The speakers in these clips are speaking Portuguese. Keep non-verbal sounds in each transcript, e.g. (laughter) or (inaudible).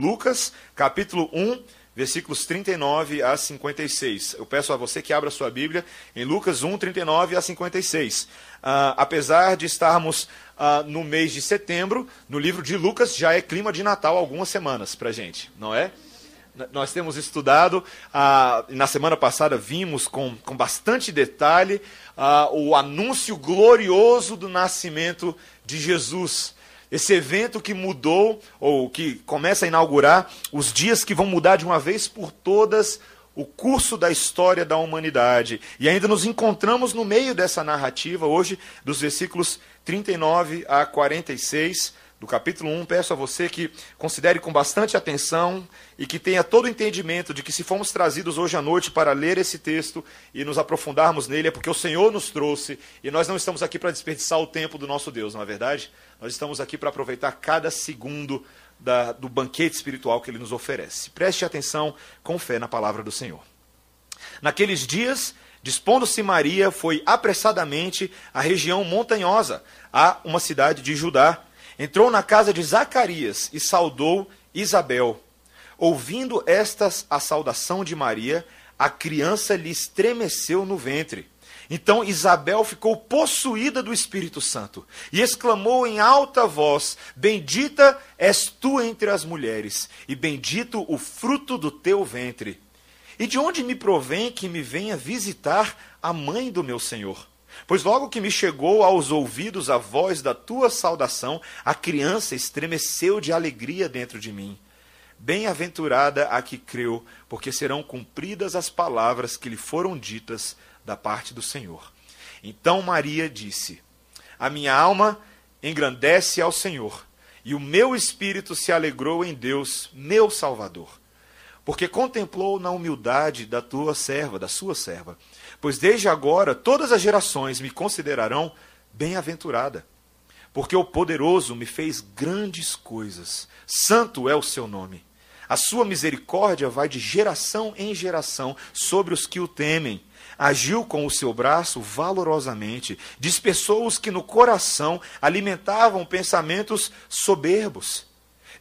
Lucas, capítulo 1, versículos 39 a 56. Eu peço a você que abra sua Bíblia em Lucas 1, 39 a 56. Uh, apesar de estarmos uh, no mês de setembro, no livro de Lucas já é clima de Natal algumas semanas para gente, não é? Nós temos estudado, uh, na semana passada vimos com, com bastante detalhe o anúncio glorioso do nascimento de Jesus. Esse evento que mudou, ou que começa a inaugurar, os dias que vão mudar de uma vez por todas o curso da história da humanidade. E ainda nos encontramos no meio dessa narrativa, hoje, dos versículos 39 a 46 do capítulo 1, peço a você que considere com bastante atenção e que tenha todo o entendimento de que se fomos trazidos hoje à noite para ler esse texto e nos aprofundarmos nele, é porque o Senhor nos trouxe e nós não estamos aqui para desperdiçar o tempo do nosso Deus, não é verdade? Nós estamos aqui para aproveitar cada segundo da, do banquete espiritual que ele nos oferece. Preste atenção com fé na palavra do Senhor. Naqueles dias, dispondo-se Maria, foi apressadamente à região montanhosa, a uma cidade de Judá entrou na casa de Zacarias e saudou Isabel. Ouvindo estas a saudação de Maria, a criança lhe estremeceu no ventre. Então Isabel ficou possuída do Espírito Santo e exclamou em alta voz: Bendita és tu entre as mulheres, e bendito o fruto do teu ventre. E de onde me provém que me venha visitar a mãe do meu Senhor? Pois logo que me chegou aos ouvidos a voz da tua saudação, a criança estremeceu de alegria dentro de mim. Bem-aventurada a que creu, porque serão cumpridas as palavras que lhe foram ditas da parte do Senhor. Então Maria disse: A minha alma engrandece ao Senhor, e o meu espírito se alegrou em Deus, meu Salvador, porque contemplou na humildade da tua serva, da sua serva Pois desde agora todas as gerações me considerarão bem-aventurada, porque o poderoso me fez grandes coisas. Santo é o seu nome. A sua misericórdia vai de geração em geração sobre os que o temem. Agiu com o seu braço valorosamente, dispersou os que no coração alimentavam pensamentos soberbos.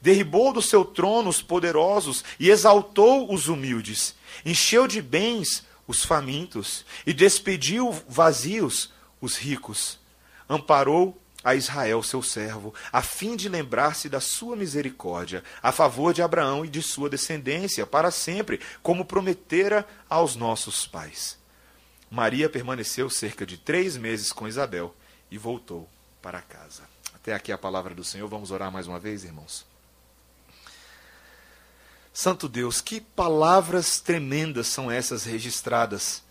Derribou do seu trono os poderosos e exaltou os humildes. Encheu de bens os famintos e despediu vazios os ricos. Amparou a Israel, seu servo, a fim de lembrar-se da sua misericórdia, a favor de Abraão e de sua descendência, para sempre, como prometera aos nossos pais. Maria permaneceu cerca de três meses com Isabel e voltou para casa. Até aqui a palavra do Senhor. Vamos orar mais uma vez, irmãos. Santo Deus, que palavras tremendas são essas registradas,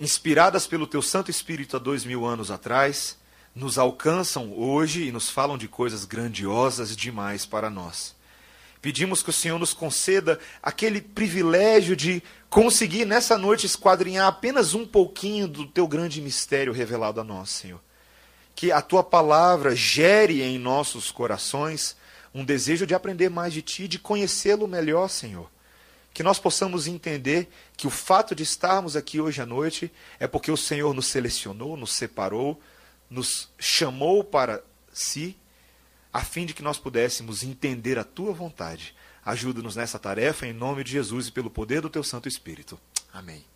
inspiradas pelo Teu Santo Espírito há dois mil anos atrás, nos alcançam hoje e nos falam de coisas grandiosas demais para nós. Pedimos que o Senhor nos conceda aquele privilégio de conseguir nessa noite esquadrinhar apenas um pouquinho do Teu grande mistério revelado a nós, Senhor. Que a Tua palavra gere em nossos corações um desejo de aprender mais de Ti, de conhecê-lo melhor, Senhor. Que nós possamos entender que o fato de estarmos aqui hoje à noite é porque o Senhor nos selecionou, nos separou, nos chamou para si, a fim de que nós pudéssemos entender a Tua vontade. Ajuda-nos nessa tarefa, em nome de Jesus e pelo poder do Teu Santo Espírito. Amém.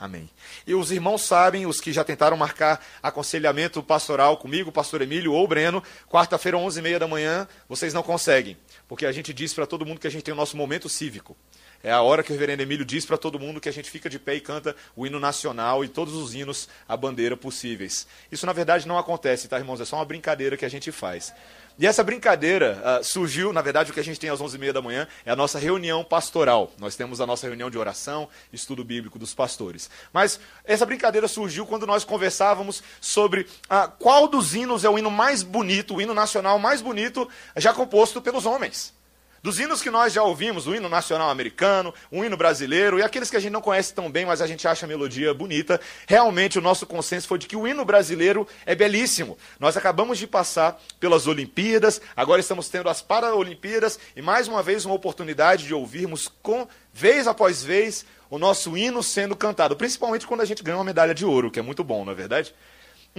Amém. E os irmãos sabem, os que já tentaram marcar aconselhamento pastoral comigo, pastor Emílio ou Breno, quarta-feira, 11h30 da manhã, vocês não conseguem, porque a gente diz para todo mundo que a gente tem o nosso momento cívico. É a hora que o reverendo Emílio diz para todo mundo que a gente fica de pé e canta o hino nacional e todos os hinos à bandeira possíveis. Isso, na verdade, não acontece, tá, irmãos? É só uma brincadeira que a gente faz. E essa brincadeira uh, surgiu, na verdade, o que a gente tem às 11h30 da manhã é a nossa reunião pastoral. Nós temos a nossa reunião de oração, estudo bíblico dos pastores. Mas essa brincadeira surgiu quando nós conversávamos sobre uh, qual dos hinos é o hino mais bonito, o hino nacional mais bonito, já composto pelos homens. Dos hinos que nós já ouvimos, o hino nacional americano, o hino brasileiro e aqueles que a gente não conhece tão bem, mas a gente acha a melodia bonita, realmente o nosso consenso foi de que o hino brasileiro é belíssimo. Nós acabamos de passar pelas Olimpíadas, agora estamos tendo as Paralimpíadas e mais uma vez uma oportunidade de ouvirmos com vez após vez o nosso hino sendo cantado, principalmente quando a gente ganha uma medalha de ouro, que é muito bom, não é verdade?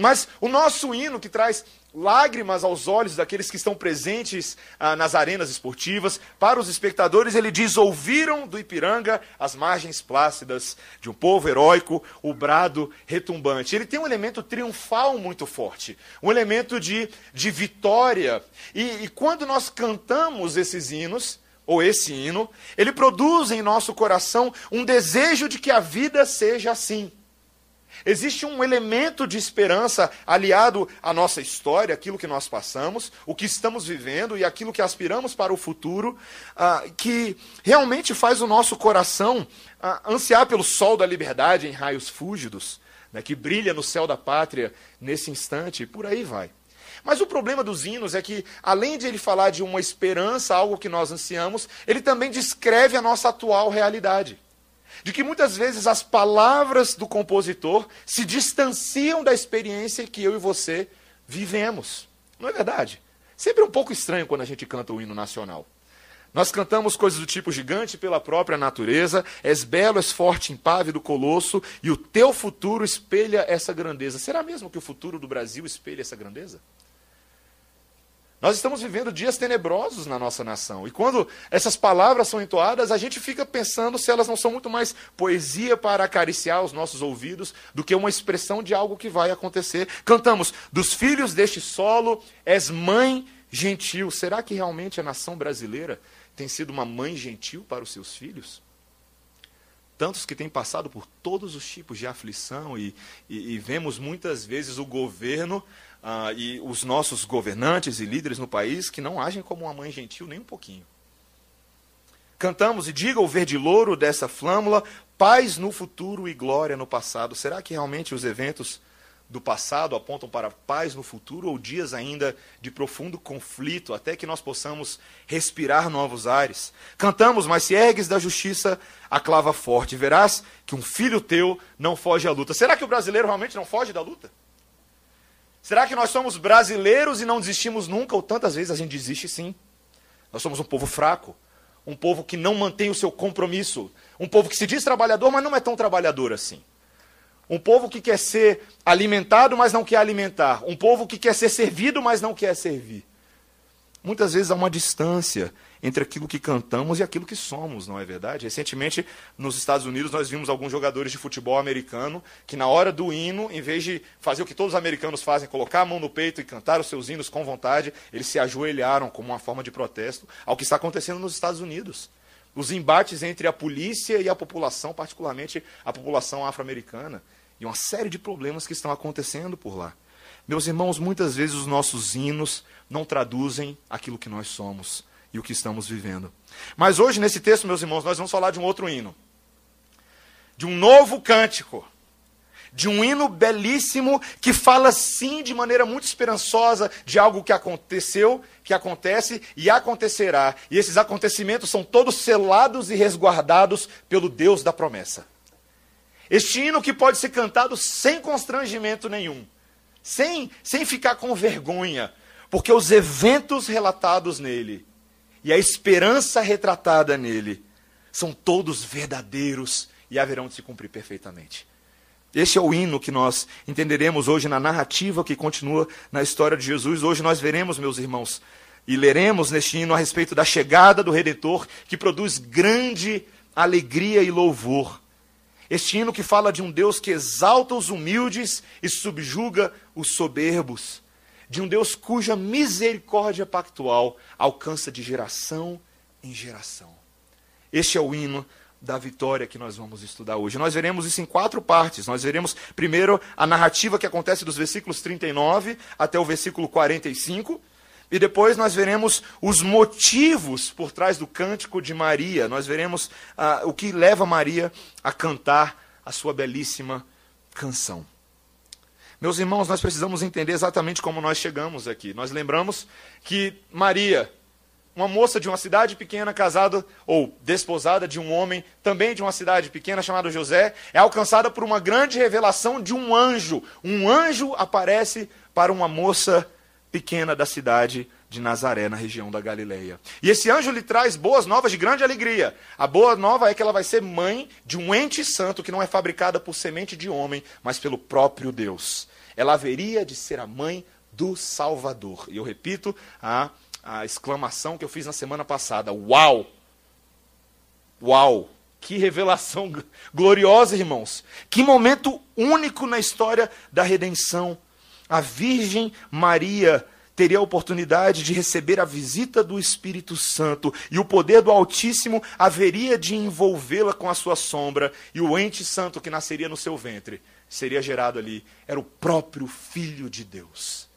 Mas o nosso hino que traz lágrimas aos olhos daqueles que estão presentes ah, nas arenas esportivas, para os espectadores, ele diz: Ouviram do Ipiranga as margens plácidas de um povo heróico, o brado retumbante. Ele tem um elemento triunfal muito forte, um elemento de, de vitória. E, e quando nós cantamos esses hinos, ou esse hino, ele produz em nosso coração um desejo de que a vida seja assim. Existe um elemento de esperança aliado à nossa história, aquilo que nós passamos, o que estamos vivendo e aquilo que aspiramos para o futuro, uh, que realmente faz o nosso coração uh, ansiar pelo sol da liberdade em raios fúlgidos, né, que brilha no céu da pátria nesse instante, e por aí vai. Mas o problema dos hinos é que, além de ele falar de uma esperança, algo que nós ansiamos, ele também descreve a nossa atual realidade de que muitas vezes as palavras do compositor se distanciam da experiência que eu e você vivemos. Não é verdade? Sempre um pouco estranho quando a gente canta o hino nacional. Nós cantamos coisas do tipo gigante pela própria natureza, és belo, és forte, impávido, colosso, e o teu futuro espelha essa grandeza. Será mesmo que o futuro do Brasil espelha essa grandeza? Nós estamos vivendo dias tenebrosos na nossa nação. E quando essas palavras são entoadas, a gente fica pensando se elas não são muito mais poesia para acariciar os nossos ouvidos do que uma expressão de algo que vai acontecer. Cantamos: Dos filhos deste solo és mãe gentil. Será que realmente a nação brasileira tem sido uma mãe gentil para os seus filhos? Tantos que têm passado por todos os tipos de aflição e, e, e vemos muitas vezes o governo ah, e os nossos governantes e líderes no país que não agem como uma mãe gentil nem um pouquinho. Cantamos e diga o verde louro dessa flâmula, paz no futuro e glória no passado. Será que realmente os eventos do passado apontam para paz no futuro ou dias ainda de profundo conflito, até que nós possamos respirar novos ares? Cantamos, mas se ergues da justiça a clava forte, verás que um filho teu não foge à luta. Será que o brasileiro realmente não foge da luta? Será que nós somos brasileiros e não desistimos nunca? Ou tantas vezes a gente desiste sim. Nós somos um povo fraco, um povo que não mantém o seu compromisso, um povo que se diz trabalhador, mas não é tão trabalhador assim. Um povo que quer ser alimentado, mas não quer alimentar. Um povo que quer ser servido, mas não quer servir. Muitas vezes há uma distância entre aquilo que cantamos e aquilo que somos, não é verdade? Recentemente, nos Estados Unidos, nós vimos alguns jogadores de futebol americano que, na hora do hino, em vez de fazer o que todos os americanos fazem, colocar a mão no peito e cantar os seus hinos com vontade, eles se ajoelharam como uma forma de protesto ao que está acontecendo nos Estados Unidos. Os embates entre a polícia e a população, particularmente a população afro-americana, e uma série de problemas que estão acontecendo por lá. Meus irmãos, muitas vezes os nossos hinos não traduzem aquilo que nós somos e o que estamos vivendo. Mas hoje, nesse texto, meus irmãos, nós vamos falar de um outro hino. De um novo cântico. De um hino belíssimo que fala, sim, de maneira muito esperançosa de algo que aconteceu, que acontece e acontecerá. E esses acontecimentos são todos selados e resguardados pelo Deus da promessa. Este hino que pode ser cantado sem constrangimento nenhum, sem, sem ficar com vergonha, porque os eventos relatados nele e a esperança retratada nele são todos verdadeiros e haverão de se cumprir perfeitamente. Este é o hino que nós entenderemos hoje na narrativa que continua na história de Jesus. Hoje nós veremos, meus irmãos, e leremos neste hino a respeito da chegada do Redentor, que produz grande alegria e louvor. Este hino que fala de um Deus que exalta os humildes e subjuga os soberbos de um Deus cuja misericórdia pactual alcança de geração em geração. Este é o hino da vitória que nós vamos estudar hoje. Nós veremos isso em quatro partes. Nós veremos primeiro a narrativa que acontece dos versículos 39 até o versículo 45. E depois nós veremos os motivos por trás do cântico de Maria. Nós veremos ah, o que leva Maria a cantar a sua belíssima canção. Meus irmãos, nós precisamos entender exatamente como nós chegamos aqui. Nós lembramos que Maria, uma moça de uma cidade pequena, casada ou desposada de um homem, também de uma cidade pequena, chamado José, é alcançada por uma grande revelação de um anjo. Um anjo aparece para uma moça pequena da cidade de Nazaré, na região da Galileia. E esse anjo lhe traz boas novas de grande alegria. A boa nova é que ela vai ser mãe de um ente santo que não é fabricada por semente de homem, mas pelo próprio Deus. ela haveria de ser a mãe do Salvador. E eu repito a, a exclamação que eu fiz na semana passada: Uau! Uau! Que revelação (laughs) gloriosa, irmãos! Que momento único na história da redenção. A Virgem Maria teria a oportunidade de receber a visita do Espírito Santo e o poder do Altíssimo haveria de envolvê-la com a sua sombra e o ente santo que nasceria no seu ventre seria gerado ali era o próprio Filho de Deus.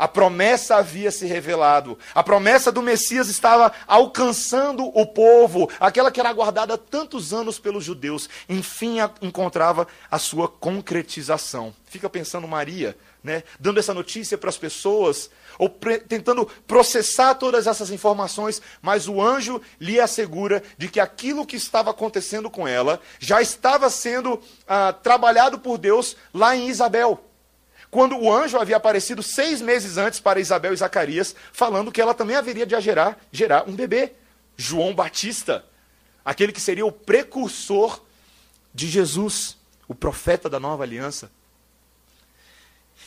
A promessa havia se revelado. A promessa do Messias estava alcançando o povo, aquela que era aguardada tantos anos pelos judeus. Enfim, encontrava a sua concretização. Fica pensando Maria, né, dando essa notícia para as pessoas, ou tentando processar todas essas informações, mas o anjo lhe assegura de que aquilo que estava acontecendo com ela já estava sendo ah, trabalhado por Deus lá em Isabel quando o anjo havia aparecido seis meses antes para Isabel e Zacarias, falando que ela também haveria de gerar, gerar um bebê, João Batista, aquele que seria o precursor de Jesus, o profeta da nova aliança.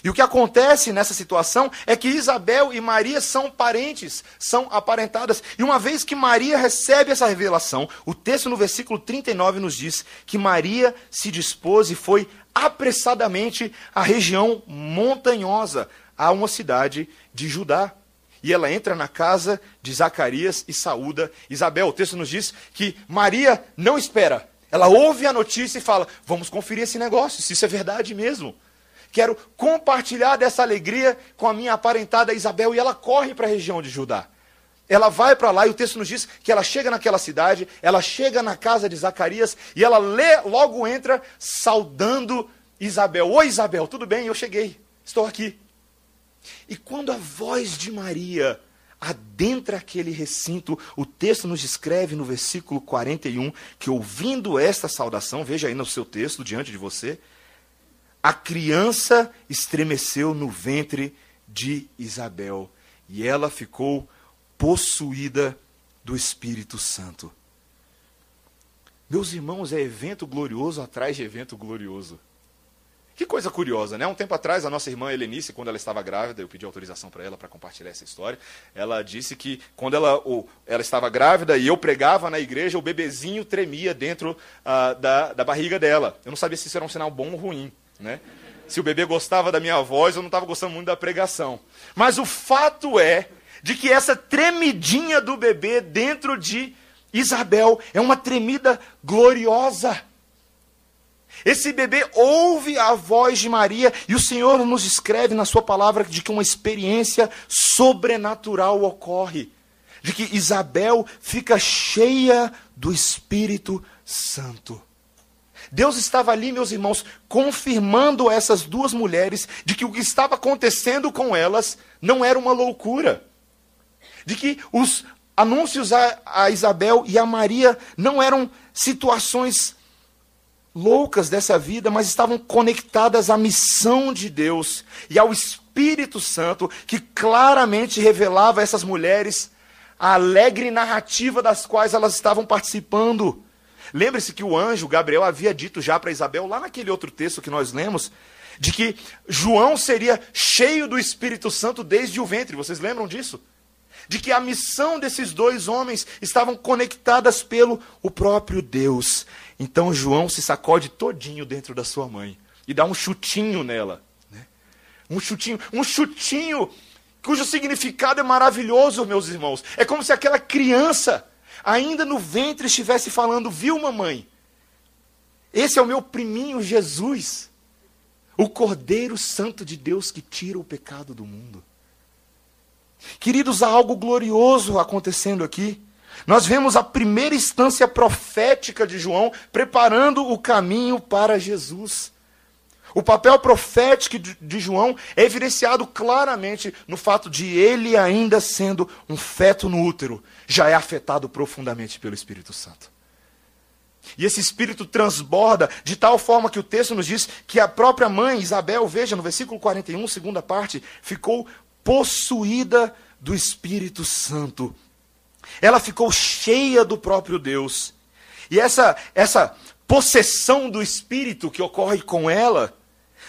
E o que acontece nessa situação é que Isabel e Maria são parentes, são aparentadas. E uma vez que Maria recebe essa revelação, o texto no versículo 39 nos diz que Maria se dispôs e foi apressadamente à região montanhosa, a uma cidade de Judá. E ela entra na casa de Zacarias e saúda Isabel. O texto nos diz que Maria não espera. Ela ouve a notícia e fala: Vamos conferir esse negócio, se isso é verdade mesmo. Quero compartilhar dessa alegria com a minha aparentada Isabel. E ela corre para a região de Judá. Ela vai para lá e o texto nos diz que ela chega naquela cidade, ela chega na casa de Zacarias e ela lê, logo entra saudando Isabel. Oi, Isabel, tudo bem? Eu cheguei, estou aqui. E quando a voz de Maria adentra aquele recinto, o texto nos descreve no versículo 41 que ouvindo esta saudação, veja aí no seu texto diante de você, a criança estremeceu no ventre de Isabel e ela ficou possuída do Espírito Santo. Meus irmãos, é evento glorioso atrás de evento glorioso. Que coisa curiosa, né? Um tempo atrás, a nossa irmã Helenice, quando ela estava grávida, eu pedi autorização para ela para compartilhar essa história. Ela disse que quando ela, ou, ela estava grávida e eu pregava na igreja, o bebezinho tremia dentro uh, da, da barriga dela. Eu não sabia se isso era um sinal bom ou ruim. Né? Se o bebê gostava da minha voz, eu não estava gostando muito da pregação. Mas o fato é de que essa tremidinha do bebê dentro de Isabel é uma tremida gloriosa. Esse bebê ouve a voz de Maria e o Senhor nos escreve na sua palavra de que uma experiência sobrenatural ocorre, de que Isabel fica cheia do Espírito Santo. Deus estava ali, meus irmãos, confirmando essas duas mulheres de que o que estava acontecendo com elas não era uma loucura. De que os anúncios a, a Isabel e a Maria não eram situações loucas dessa vida, mas estavam conectadas à missão de Deus e ao Espírito Santo, que claramente revelava a essas mulheres a alegre narrativa das quais elas estavam participando. Lembre-se que o anjo Gabriel havia dito já para Isabel, lá naquele outro texto que nós lemos, de que João seria cheio do Espírito Santo desde o ventre. Vocês lembram disso? De que a missão desses dois homens estavam conectadas pelo o próprio Deus. Então João se sacode todinho dentro da sua mãe e dá um chutinho nela. Né? Um chutinho, um chutinho cujo significado é maravilhoso, meus irmãos. É como se aquela criança ainda no ventre estivesse falando: Viu, mamãe? Esse é o meu priminho Jesus, o Cordeiro Santo de Deus que tira o pecado do mundo. Queridos, há algo glorioso acontecendo aqui. Nós vemos a primeira instância profética de João preparando o caminho para Jesus. O papel profético de João é evidenciado claramente no fato de ele, ainda sendo um feto no útero, já é afetado profundamente pelo Espírito Santo. E esse espírito transborda de tal forma que o texto nos diz que a própria mãe, Isabel, veja no versículo 41, segunda parte, ficou possuída do Espírito Santo. Ela ficou cheia do próprio Deus. E essa essa possessão do espírito que ocorre com ela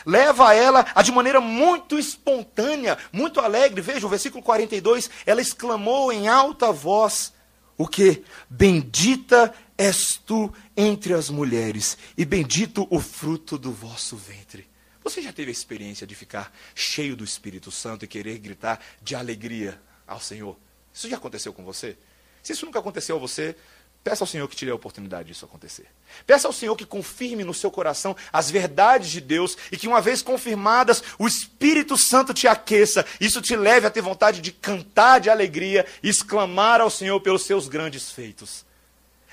leva ela a de maneira muito espontânea, muito alegre. Veja o versículo 42, ela exclamou em alta voz: O que? Bendita és tu entre as mulheres, e bendito o fruto do vosso ventre. Você já teve a experiência de ficar cheio do Espírito Santo e querer gritar de alegria ao Senhor? Isso já aconteceu com você? Se isso nunca aconteceu a você, Peça ao Senhor que te dê a oportunidade disso acontecer. Peça ao Senhor que confirme no seu coração as verdades de Deus e que, uma vez confirmadas, o Espírito Santo te aqueça. Isso te leve a ter vontade de cantar de alegria e exclamar ao Senhor pelos seus grandes feitos.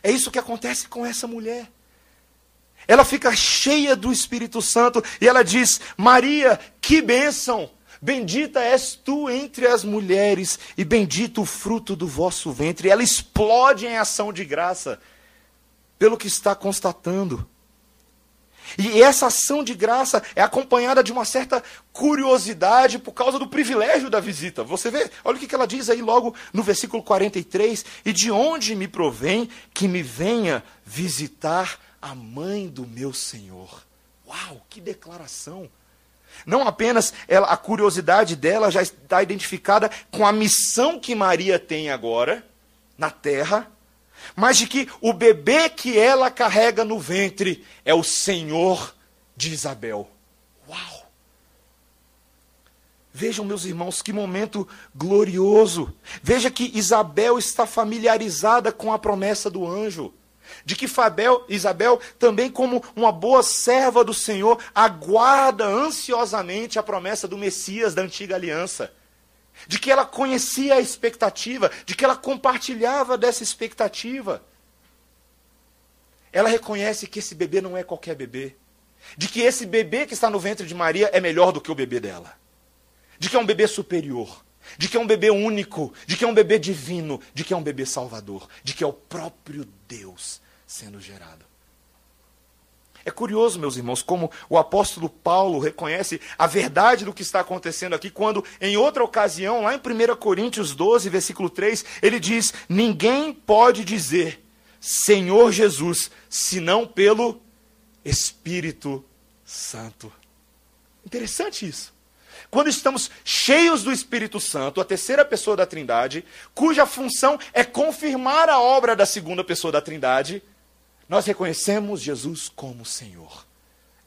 É isso que acontece com essa mulher. Ela fica cheia do Espírito Santo e ela diz: Maria, que bênção! Bendita és tu entre as mulheres, e bendito o fruto do vosso ventre. Ela explode em ação de graça, pelo que está constatando. E essa ação de graça é acompanhada de uma certa curiosidade por causa do privilégio da visita. Você vê, olha o que ela diz aí logo no versículo 43: E de onde me provém que me venha visitar a mãe do meu Senhor? Uau, que declaração! Não apenas ela, a curiosidade dela já está identificada com a missão que Maria tem agora na terra, mas de que o bebê que ela carrega no ventre é o Senhor de Isabel. Uau! Vejam, meus irmãos, que momento glorioso. Veja que Isabel está familiarizada com a promessa do anjo de que Fabel, Isabel, também como uma boa serva do Senhor, aguarda ansiosamente a promessa do Messias da antiga aliança. De que ela conhecia a expectativa, de que ela compartilhava dessa expectativa. Ela reconhece que esse bebê não é qualquer bebê. De que esse bebê que está no ventre de Maria é melhor do que o bebê dela. De que é um bebê superior de que é um bebê único, de que é um bebê divino, de que é um bebê salvador, de que é o próprio Deus sendo gerado. É curioso, meus irmãos, como o apóstolo Paulo reconhece a verdade do que está acontecendo aqui, quando, em outra ocasião, lá em 1 Coríntios 12, versículo 3, ele diz: Ninguém pode dizer Senhor Jesus, senão pelo Espírito Santo. Interessante isso. Quando estamos cheios do Espírito Santo, a terceira pessoa da Trindade, cuja função é confirmar a obra da segunda pessoa da Trindade, nós reconhecemos Jesus como Senhor.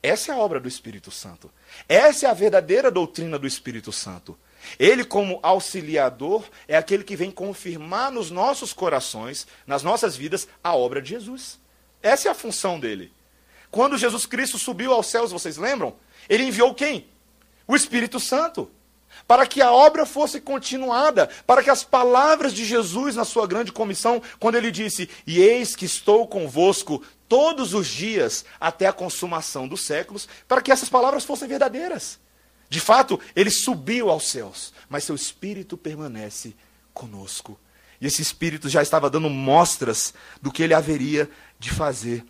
Essa é a obra do Espírito Santo. Essa é a verdadeira doutrina do Espírito Santo. Ele, como auxiliador, é aquele que vem confirmar nos nossos corações, nas nossas vidas, a obra de Jesus. Essa é a função dele. Quando Jesus Cristo subiu aos céus, vocês lembram? Ele enviou quem? O Espírito Santo para que a obra fosse continuada, para que as palavras de Jesus na sua grande comissão, quando ele disse: E eis que estou convosco todos os dias até a consumação dos séculos, para que essas palavras fossem verdadeiras. De fato, ele subiu aos céus, mas seu espírito permanece conosco. E esse espírito já estava dando mostras do que ele haveria de fazer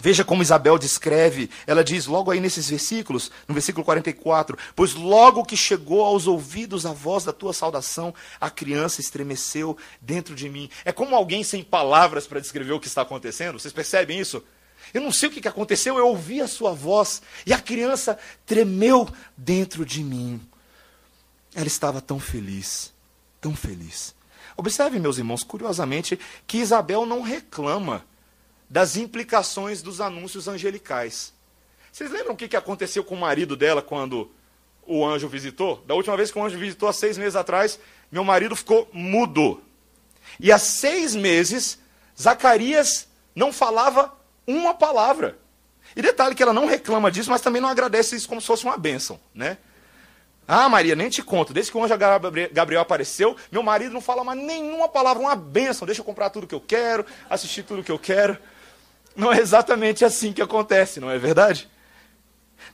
Veja como Isabel descreve, ela diz logo aí nesses versículos, no versículo 44, pois logo que chegou aos ouvidos a voz da tua saudação, a criança estremeceu dentro de mim. É como alguém sem palavras para descrever o que está acontecendo, vocês percebem isso? Eu não sei o que aconteceu, eu ouvi a sua voz e a criança tremeu dentro de mim. Ela estava tão feliz, tão feliz. Observe, meus irmãos, curiosamente, que Isabel não reclama das implicações dos anúncios angelicais. Vocês lembram o que aconteceu com o marido dela quando o anjo visitou? Da última vez que o anjo visitou, há seis meses atrás, meu marido ficou mudo. E há seis meses, Zacarias não falava uma palavra. E detalhe que ela não reclama disso, mas também não agradece isso como se fosse uma bênção, né? Ah, Maria, nem te conto. Desde que o anjo Gabriel apareceu, meu marido não fala mais nenhuma palavra, uma bênção. Deixa eu comprar tudo que eu quero, assistir tudo que eu quero. Não é exatamente assim que acontece, não é verdade?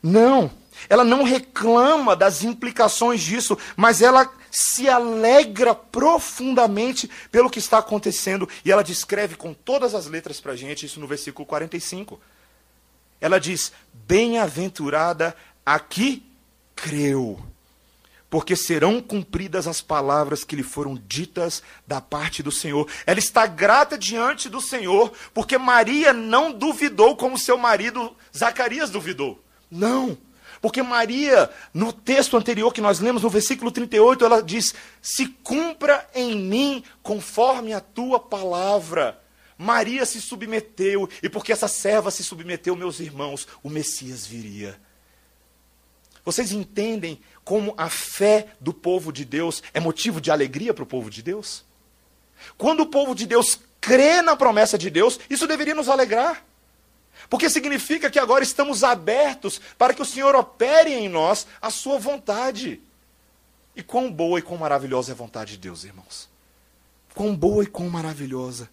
Não, ela não reclama das implicações disso, mas ela se alegra profundamente pelo que está acontecendo e ela descreve com todas as letras para a gente isso no versículo 45. Ela diz: Bem-aventurada a que creu porque serão cumpridas as palavras que lhe foram ditas da parte do Senhor. Ela está grata diante do Senhor, porque Maria não duvidou como seu marido Zacarias duvidou. Não, Porque Maria, no texto anterior que nós lemos, no versículo 38, ela diz: Se cumpra em mim conforme a tua palavra. Maria se submeteu, e porque essa serva se submeteu, meus irmãos, o Messias viria. Vocês entendem como a fé do povo de Deus é motivo de alegria para o povo de Deus? Quando o povo de Deus crê na promessa de Deus, isso deveria nos alegrar. Porque significa que agora estamos abertos para que o Senhor opere em nós a sua vontade. E quão boa e quão maravilhosa é a vontade de Deus, irmãos. Quão boa e quão maravilhosa.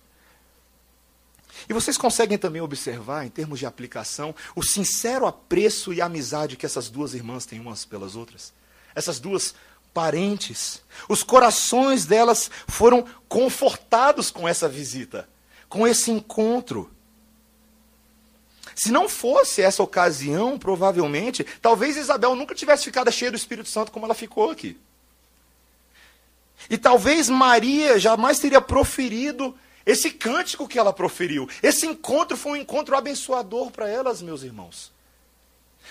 E vocês conseguem também observar, em termos de aplicação, o sincero apreço e amizade que essas duas irmãs têm umas pelas outras? Essas duas parentes. Os corações delas foram confortados com essa visita, com esse encontro. Se não fosse essa ocasião, provavelmente, talvez Isabel nunca tivesse ficado cheia do Espírito Santo como ela ficou aqui. E talvez Maria jamais teria proferido esse cântico que ela proferiu. Esse encontro foi um encontro abençoador para elas, meus irmãos.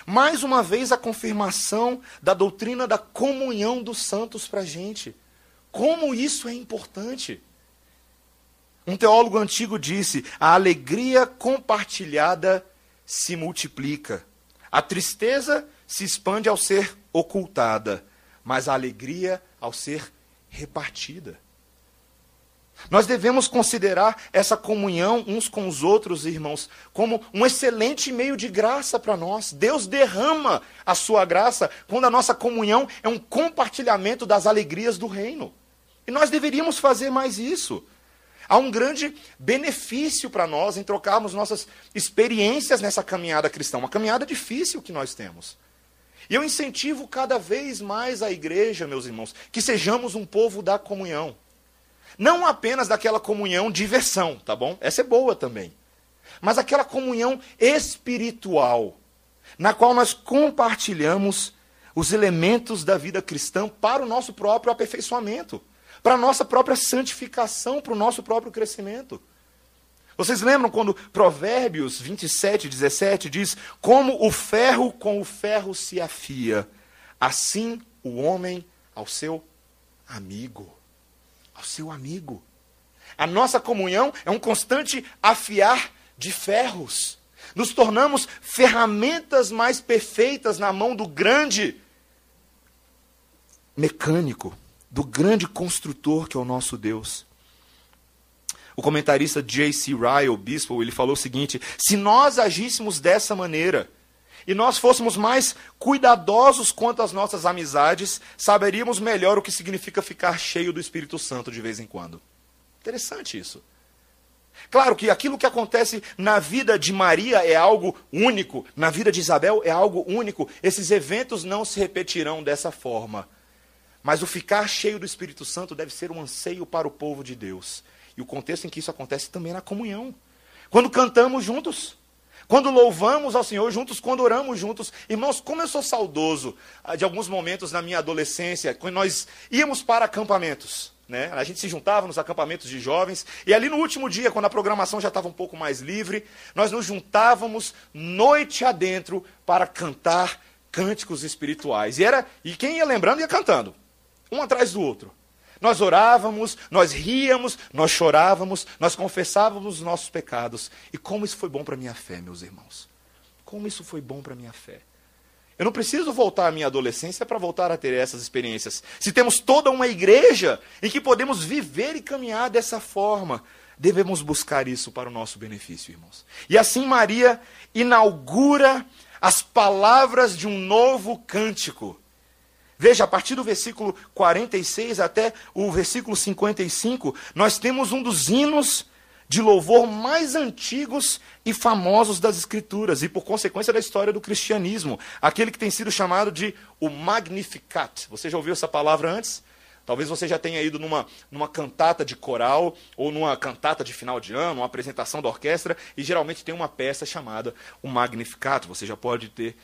Mais uma vez, a confirmação da doutrina da comunhão dos santos para a gente. Como isso é importante. Um teólogo antigo disse: a alegria compartilhada se multiplica. A tristeza se expande ao ser ocultada, mas a alegria ao ser repartida. Nós devemos considerar essa comunhão uns com os outros, irmãos, como um excelente meio de graça para nós. Deus derrama a sua graça quando a nossa comunhão é um compartilhamento das alegrias do reino. E nós deveríamos fazer mais isso. Há um grande benefício para nós em trocarmos nossas experiências nessa caminhada cristã, uma caminhada difícil que nós temos. E eu incentivo cada vez mais a igreja, meus irmãos, que sejamos um povo da comunhão. Não apenas daquela comunhão diversão, tá bom? Essa é boa também. Mas aquela comunhão espiritual, na qual nós compartilhamos os elementos da vida cristã para o nosso próprio aperfeiçoamento para a nossa própria santificação, para o nosso próprio crescimento. Vocês lembram quando Provérbios 27, 17 diz: Como o ferro com o ferro se afia, assim o homem ao seu amigo. Ao seu amigo. A nossa comunhão é um constante afiar de ferros. Nos tornamos ferramentas mais perfeitas na mão do grande mecânico do grande construtor que é o nosso Deus. O comentarista J.C. Ryle, bispo, ele falou o seguinte: se nós agíssemos dessa maneira e nós fôssemos mais cuidadosos quanto às nossas amizades, saberíamos melhor o que significa ficar cheio do Espírito Santo de vez em quando. Interessante isso. Claro que aquilo que acontece na vida de Maria é algo único, na vida de Isabel é algo único. Esses eventos não se repetirão dessa forma. Mas o ficar cheio do Espírito Santo deve ser um anseio para o povo de Deus. E o contexto em que isso acontece também é na comunhão. Quando cantamos juntos, quando louvamos ao Senhor juntos, quando oramos juntos. Irmãos, como eu sou saudoso ah, de alguns momentos na minha adolescência, quando nós íamos para acampamentos. Né? A gente se juntava nos acampamentos de jovens, e ali no último dia, quando a programação já estava um pouco mais livre, nós nos juntávamos noite adentro para cantar cânticos espirituais. E era e quem ia lembrando ia cantando um atrás do outro. Nós orávamos, nós ríamos, nós chorávamos, nós confessávamos os nossos pecados. E como isso foi bom para a minha fé, meus irmãos. Como isso foi bom para a minha fé. Eu não preciso voltar à minha adolescência para voltar a ter essas experiências. Se temos toda uma igreja em que podemos viver e caminhar dessa forma, devemos buscar isso para o nosso benefício, irmãos. E assim Maria inaugura as palavras de um novo cântico. Veja, a partir do versículo 46 até o versículo 55, nós temos um dos hinos de louvor mais antigos e famosos das Escrituras, e por consequência da história do cristianismo, aquele que tem sido chamado de o Magnificat. Você já ouviu essa palavra antes? Talvez você já tenha ido numa, numa cantata de coral ou numa cantata de final de ano, uma apresentação da orquestra, e geralmente tem uma peça chamada o Magnificat. Você já pode ter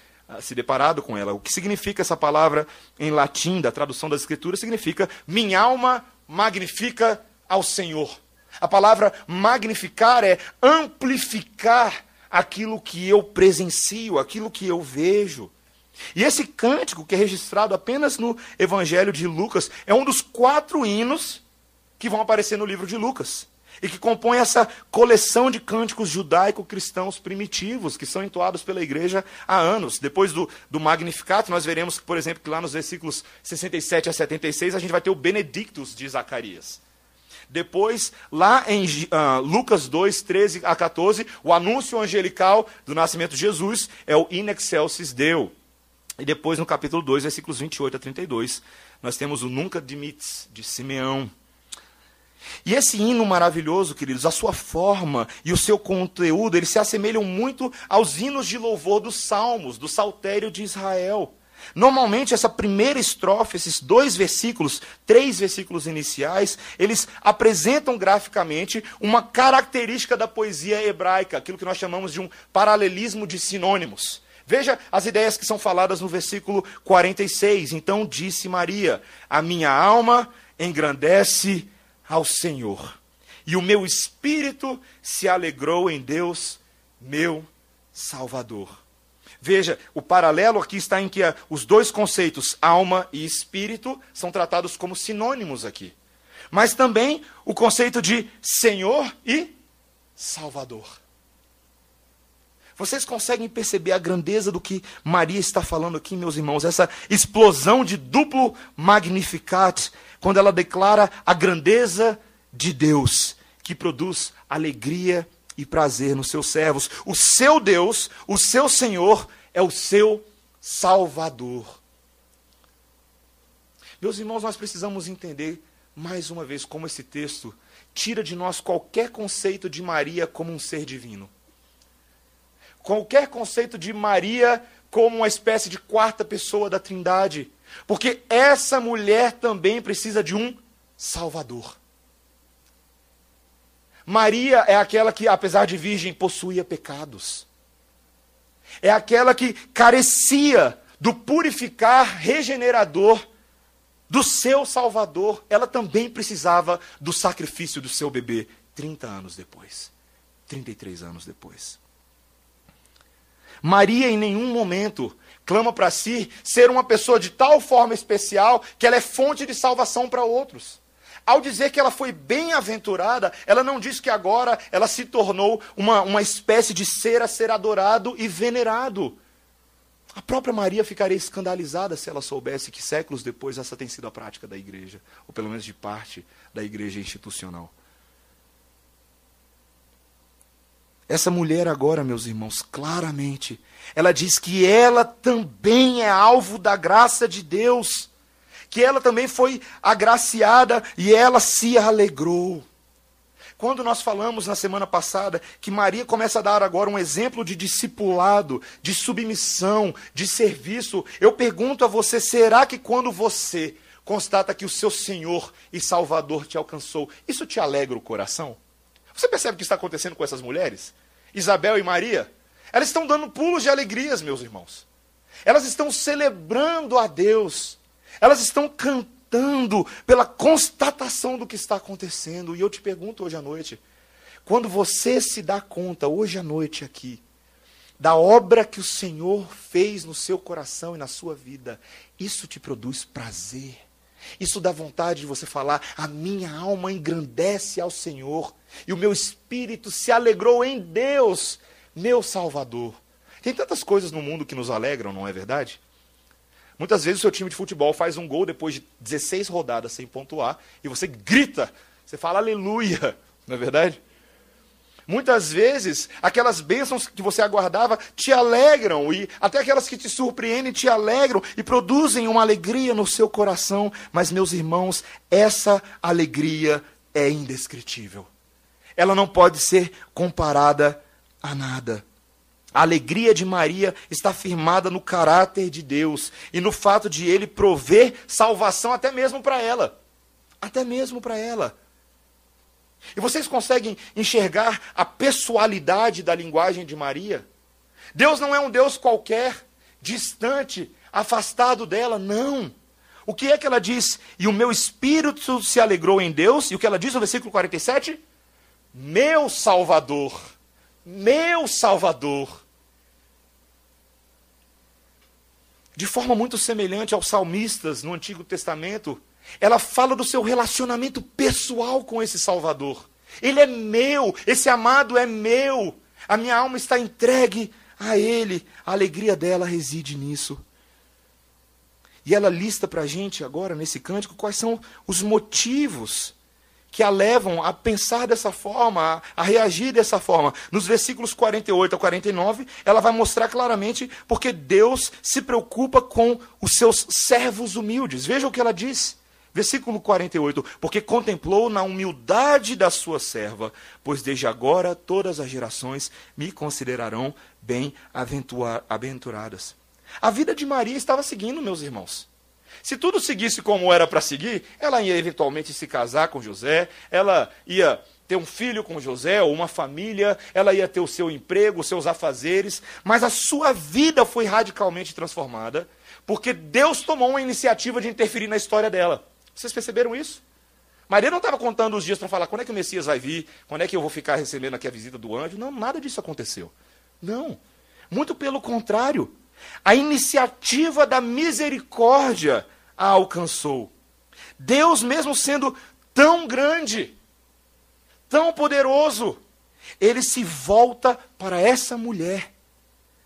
se deparado com ela. O que significa essa palavra em latim, da tradução das Escrituras, significa minha alma magnifica ao Senhor. A palavra magnificar é amplificar aquilo que eu presencio, aquilo que eu vejo. E esse cântico, que é registrado apenas no Evangelho de Lucas, é um dos quatro hinos que vão aparecer no livro de Lucas. E que compõe essa coleção de cânticos judaico-cristãos primitivos, que são entoados pela igreja há anos. Depois do, do Magnificat, nós veremos, por exemplo, que lá nos versículos 67 a 76, a gente vai ter o Benedictus de Zacarias. Depois, lá em uh, Lucas 2, 13 a 14, o anúncio angelical do nascimento de Jesus é o In Excelsis Deo. E depois, no capítulo 2, versículos 28 a 32, nós temos o Nunca Dimites, de Simeão. E esse hino maravilhoso, queridos, a sua forma e o seu conteúdo, eles se assemelham muito aos hinos de louvor dos salmos, do saltério de Israel. Normalmente, essa primeira estrofe, esses dois versículos, três versículos iniciais, eles apresentam graficamente uma característica da poesia hebraica, aquilo que nós chamamos de um paralelismo de sinônimos. Veja as ideias que são faladas no versículo 46. Então disse Maria: A minha alma engrandece ao Senhor, e o meu espírito se alegrou em Deus, meu Salvador. Veja, o paralelo aqui está em que os dois conceitos, alma e espírito, são tratados como sinônimos aqui. Mas também o conceito de Senhor e Salvador. Vocês conseguem perceber a grandeza do que Maria está falando aqui, meus irmãos? Essa explosão de duplo magnificat, quando ela declara a grandeza de Deus, que produz alegria e prazer nos seus servos. O seu Deus, o seu Senhor, é o seu Salvador. Meus irmãos, nós precisamos entender mais uma vez como esse texto tira de nós qualquer conceito de Maria como um ser divino. Qualquer conceito de Maria como uma espécie de quarta pessoa da Trindade. Porque essa mulher também precisa de um Salvador. Maria é aquela que, apesar de virgem, possuía pecados. É aquela que carecia do purificar regenerador do seu Salvador. Ela também precisava do sacrifício do seu bebê 30 anos depois. 33 anos depois. Maria em nenhum momento clama para si ser uma pessoa de tal forma especial que ela é fonte de salvação para outros. Ao dizer que ela foi bem-aventurada, ela não diz que agora ela se tornou uma, uma espécie de ser a ser adorado e venerado. A própria Maria ficaria escandalizada se ela soubesse que séculos depois essa tem sido a prática da igreja, ou pelo menos de parte da igreja institucional. Essa mulher agora, meus irmãos, claramente, ela diz que ela também é alvo da graça de Deus que ela também foi agraciada e ela se alegrou. Quando nós falamos na semana passada que Maria começa a dar agora um exemplo de discipulado, de submissão, de serviço, eu pergunto a você: será que quando você constata que o seu Senhor e Salvador te alcançou, isso te alegra o coração? Você percebe o que está acontecendo com essas mulheres? Isabel e Maria? Elas estão dando pulos de alegrias, meus irmãos. Elas estão celebrando a Deus. Elas estão cantando pela constatação do que está acontecendo. E eu te pergunto hoje à noite: quando você se dá conta, hoje à noite aqui, da obra que o Senhor fez no seu coração e na sua vida, isso te produz prazer. Isso dá vontade de você falar: a minha alma engrandece ao Senhor, e o meu espírito se alegrou em Deus, meu Salvador. Tem tantas coisas no mundo que nos alegram, não é verdade? Muitas vezes o seu time de futebol faz um gol depois de 16 rodadas sem pontuar e você grita, você fala aleluia, não é verdade? Muitas vezes, aquelas bênçãos que você aguardava te alegram, e até aquelas que te surpreendem te alegram e produzem uma alegria no seu coração. Mas, meus irmãos, essa alegria é indescritível. Ela não pode ser comparada a nada. A alegria de Maria está firmada no caráter de Deus e no fato de ele prover salvação até mesmo para ela. Até mesmo para ela. E vocês conseguem enxergar a pessoalidade da linguagem de Maria? Deus não é um Deus qualquer, distante, afastado dela, não. O que é que ela diz? E o meu espírito se alegrou em Deus. E o que ela diz no versículo 47? Meu Salvador. Meu Salvador. de forma muito semelhante aos salmistas no Antigo Testamento, ela fala do seu relacionamento pessoal com esse Salvador. Ele é meu, esse amado é meu. A minha alma está entregue a Ele. A alegria dela reside nisso. E ela lista para a gente agora, nesse cântico, quais são os motivos que a levam a pensar dessa forma, a, reagir dessa forma. Nos versículos 48 a 49, ela vai mostrar claramente porque Deus se preocupa com os seus servos humildes. Veja o que ela diz. Versículo 48: Porque contemplou na humildade da sua serva, pois desde agora todas as gerações me considerarão bem-aventuradas. A vida de Maria estava seguindo, meus irmãos. Se tudo seguisse como era para seguir, ela ia eventualmente se casar com José, ela ia ter um filho com José, ou uma família, ela ia ter o seu emprego, os seus afazeres, mas a sua vida foi radicalmente transformada, porque Deus tomou uma iniciativa de interferir na história dela. Vocês perceberam isso? Maria não estava contando os dias para falar quando é que o Messias vai vir, quando é que eu vou ficar recebendo aqui a visita do anjo. Não, nada disso aconteceu. Não. Muito pelo contrário. A iniciativa da misericórdia a alcançou. Deus, mesmo sendo tão grande, tão poderoso, ele se volta para essa mulher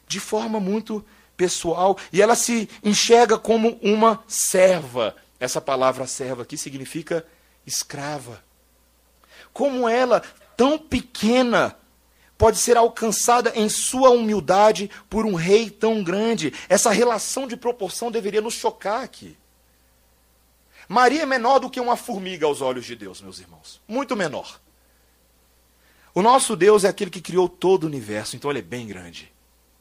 de forma muito pessoal e ela se enxerga como uma serva essa palavra serva aqui significa escrava. Como ela, tão pequena, pode ser alcançada em sua humildade por um rei tão grande? Essa relação de proporção deveria nos chocar aqui. Maria é menor do que uma formiga aos olhos de Deus, meus irmãos. Muito menor. O nosso Deus é aquele que criou todo o universo, então ele é bem grande.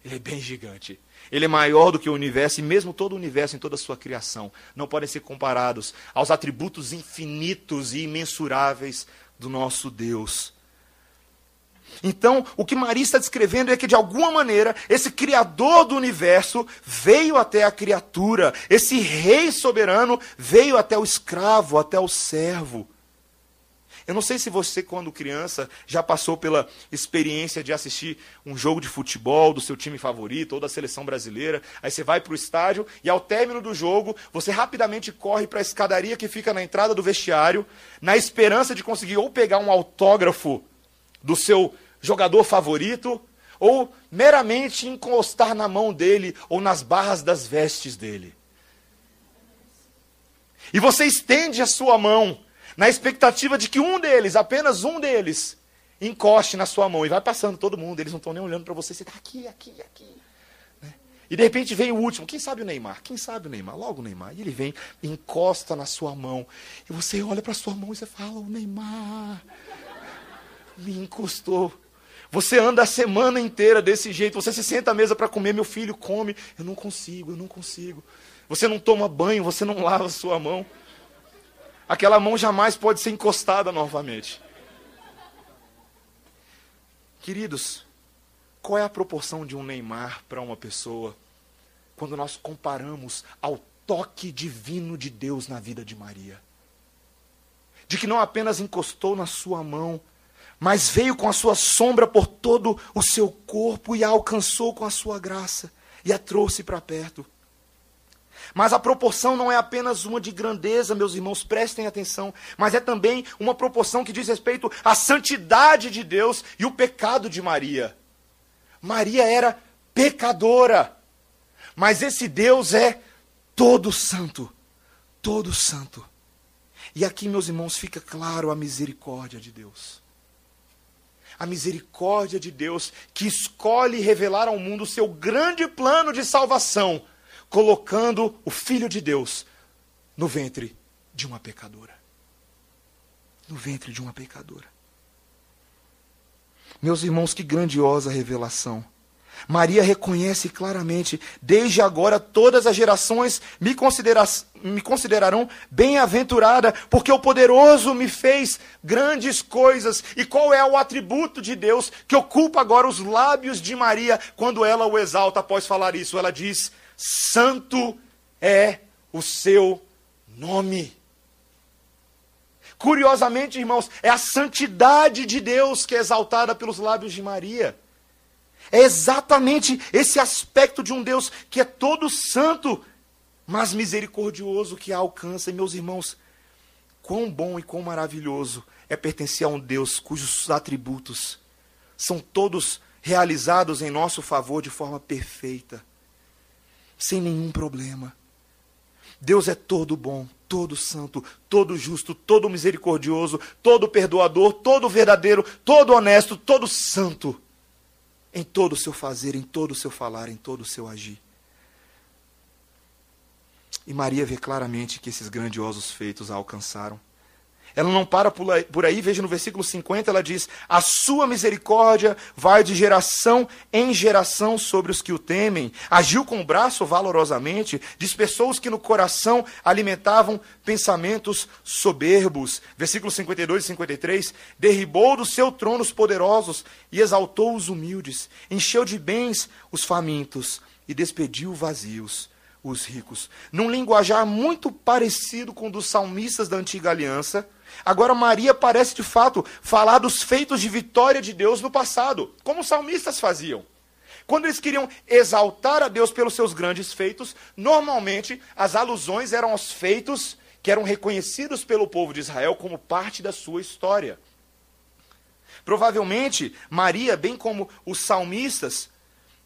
Ele é bem gigante. Ele é maior do que o universo e mesmo todo o universo em toda a sua criação não podem ser comparados aos atributos infinitos e imensuráveis do nosso Deus. Então, o que Maria está descrevendo é que, de alguma maneira, esse Criador do universo veio até a criatura, esse Rei soberano veio até o escravo, até o servo. Eu não sei se você, quando criança, já passou pela experiência de assistir um jogo de futebol do seu time favorito ou da seleção brasileira. Aí você vai para o estádio e, ao término do jogo, você rapidamente corre para a escadaria que fica na entrada do vestiário, na esperança de conseguir ou pegar um autógrafo do seu jogador favorito, ou meramente encostar na mão dele ou nas barras das vestes dele. E você estende a sua mão na expectativa de que um deles, apenas um deles, encoste na sua mão. E vai passando todo mundo, eles não estão nem olhando para você, você está aqui, aqui, aqui. Né? E de repente vem o último, quem sabe o Neymar? Quem sabe o Neymar? Logo o Neymar. E ele vem, encosta na sua mão. E você olha para sua mão e você fala, o Neymar me encostou. Você anda a semana inteira desse jeito. Você se senta à mesa para comer, meu filho come. Eu não consigo, eu não consigo. Você não toma banho, você não lava a sua mão aquela mão jamais pode ser encostada novamente. Queridos, qual é a proporção de um Neymar para uma pessoa quando nós comparamos ao toque divino de Deus na vida de Maria? De que não apenas encostou na sua mão, mas veio com a sua sombra por todo o seu corpo e a alcançou com a sua graça e a trouxe para perto. Mas a proporção não é apenas uma de grandeza, meus irmãos, prestem atenção, mas é também uma proporção que diz respeito à santidade de Deus e o pecado de Maria. Maria era pecadora, mas esse Deus é todo santo, todo santo. E aqui, meus irmãos, fica claro a misericórdia de Deus. A misericórdia de Deus que escolhe revelar ao mundo o seu grande plano de salvação colocando o Filho de Deus no ventre de uma pecadora. No ventre de uma pecadora. Meus irmãos, que grandiosa revelação. Maria reconhece claramente: desde agora todas as gerações me, considera me considerarão bem-aventurada, porque o poderoso me fez grandes coisas. E qual é o atributo de Deus que ocupa agora os lábios de Maria quando ela o exalta após falar isso? Ela diz: Santo é o seu nome. Curiosamente, irmãos, é a santidade de Deus que é exaltada pelos lábios de Maria. É exatamente esse aspecto de um Deus que é todo santo, mas misericordioso que a alcança. E meus irmãos, quão bom e quão maravilhoso é pertencer a um Deus cujos atributos são todos realizados em nosso favor de forma perfeita, sem nenhum problema. Deus é todo bom, todo santo, todo justo, todo misericordioso, todo perdoador, todo verdadeiro, todo honesto, todo santo em todo o seu fazer, em todo o seu falar, em todo o seu agir. E Maria vê claramente que esses grandiosos feitos a alcançaram. Ela não para por aí, veja no versículo 50, ela diz: A sua misericórdia vai de geração em geração sobre os que o temem. Agiu com o braço valorosamente, dispersou os que no coração alimentavam pensamentos soberbos. Versículos 52 e 53: Derribou do seu trono os poderosos e exaltou os humildes, encheu de bens os famintos e despediu vazios os ricos. Num linguajar muito parecido com o dos salmistas da antiga aliança Agora, Maria parece de fato falar dos feitos de vitória de Deus no passado, como os salmistas faziam. Quando eles queriam exaltar a Deus pelos seus grandes feitos, normalmente as alusões eram aos feitos que eram reconhecidos pelo povo de Israel como parte da sua história. Provavelmente, Maria, bem como os salmistas,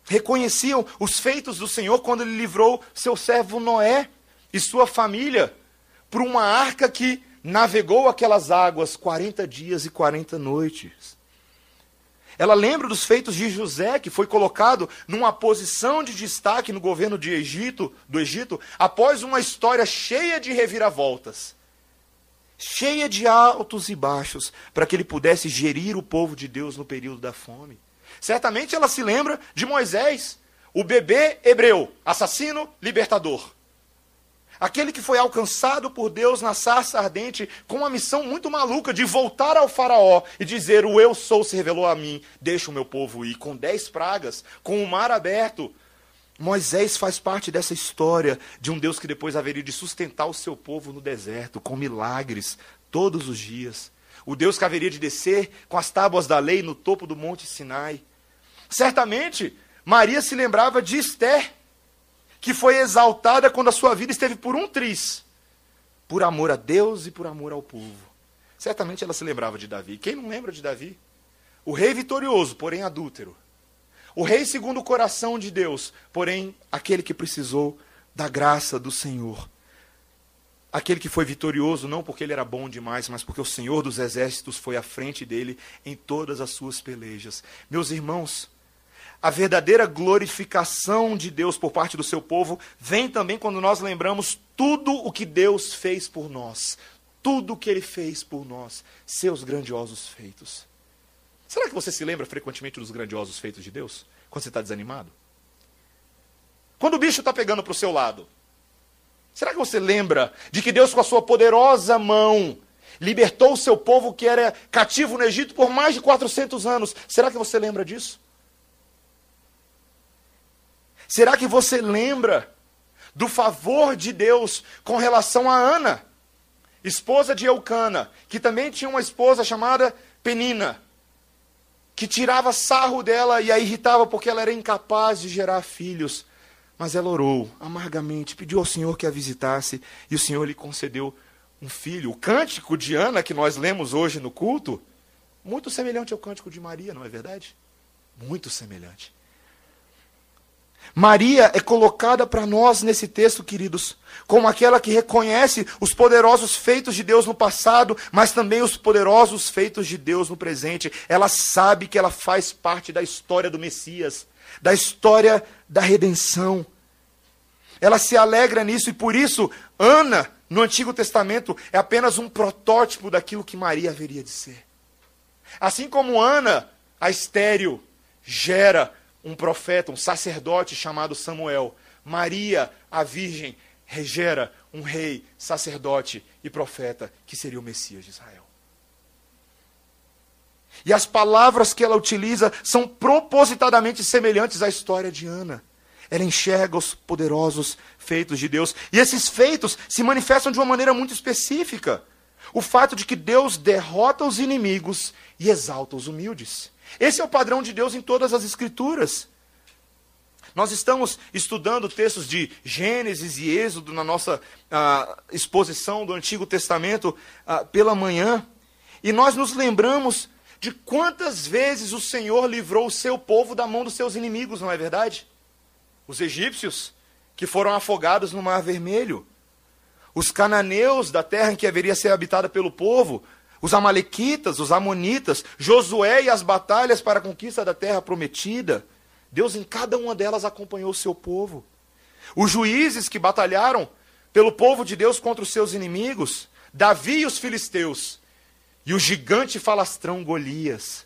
reconheciam os feitos do Senhor quando ele livrou seu servo Noé e sua família por uma arca que navegou aquelas águas 40 dias e 40 noites. Ela lembra dos feitos de José, que foi colocado numa posição de destaque no governo de Egito, do Egito, após uma história cheia de reviravoltas, cheia de altos e baixos, para que ele pudesse gerir o povo de Deus no período da fome. Certamente ela se lembra de Moisés, o bebê hebreu, assassino, libertador. Aquele que foi alcançado por Deus na sarça ardente com uma missão muito maluca de voltar ao faraó e dizer: O eu sou se revelou a mim, deixa o meu povo ir. Com dez pragas, com o mar aberto. Moisés faz parte dessa história de um Deus que depois haveria de sustentar o seu povo no deserto, com milagres, todos os dias. O Deus que haveria de descer com as tábuas da lei no topo do monte Sinai. Certamente, Maria se lembrava de Esther que foi exaltada quando a sua vida esteve por um triz, por amor a Deus e por amor ao povo. Certamente ela se lembrava de Davi. Quem não lembra de Davi? O rei vitorioso, porém adúltero. O rei segundo o coração de Deus, porém aquele que precisou da graça do Senhor. Aquele que foi vitorioso não porque ele era bom demais, mas porque o Senhor dos exércitos foi à frente dele em todas as suas pelejas. Meus irmãos, a verdadeira glorificação de Deus por parte do seu povo vem também quando nós lembramos tudo o que Deus fez por nós. Tudo o que ele fez por nós, seus grandiosos feitos. Será que você se lembra frequentemente dos grandiosos feitos de Deus? Quando você está desanimado? Quando o bicho está pegando para o seu lado? Será que você lembra de que Deus, com a sua poderosa mão, libertou o seu povo que era cativo no Egito por mais de 400 anos? Será que você lembra disso? Será que você lembra do favor de Deus com relação a Ana, esposa de Eucana, que também tinha uma esposa chamada Penina, que tirava sarro dela e a irritava porque ela era incapaz de gerar filhos. Mas ela orou amargamente, pediu ao Senhor que a visitasse e o Senhor lhe concedeu um filho. O cântico de Ana que nós lemos hoje no culto, muito semelhante ao cântico de Maria, não é verdade? Muito semelhante. Maria é colocada para nós nesse texto, queridos, como aquela que reconhece os poderosos feitos de Deus no passado, mas também os poderosos feitos de Deus no presente. Ela sabe que ela faz parte da história do Messias, da história da redenção. Ela se alegra nisso e por isso Ana, no Antigo Testamento, é apenas um protótipo daquilo que Maria haveria de ser. Assim como Ana, a estéril, gera um profeta, um sacerdote chamado Samuel. Maria, a Virgem, regera um rei, sacerdote e profeta que seria o Messias de Israel. E as palavras que ela utiliza são propositadamente semelhantes à história de Ana. Ela enxerga os poderosos feitos de Deus. E esses feitos se manifestam de uma maneira muito específica. O fato de que Deus derrota os inimigos e exalta os humildes. Esse é o padrão de Deus em todas as Escrituras. Nós estamos estudando textos de Gênesis e Êxodo na nossa ah, exposição do Antigo Testamento ah, pela manhã, e nós nos lembramos de quantas vezes o Senhor livrou o seu povo da mão dos seus inimigos, não é verdade? Os egípcios, que foram afogados no Mar Vermelho, os cananeus da terra em que haveria ser habitada pelo povo, os amalequitas, os amonitas, Josué e as batalhas para a conquista da terra prometida. Deus em cada uma delas acompanhou o seu povo. Os juízes que batalharam pelo povo de Deus contra os seus inimigos, Davi e os filisteus, e o gigante falastrão Golias.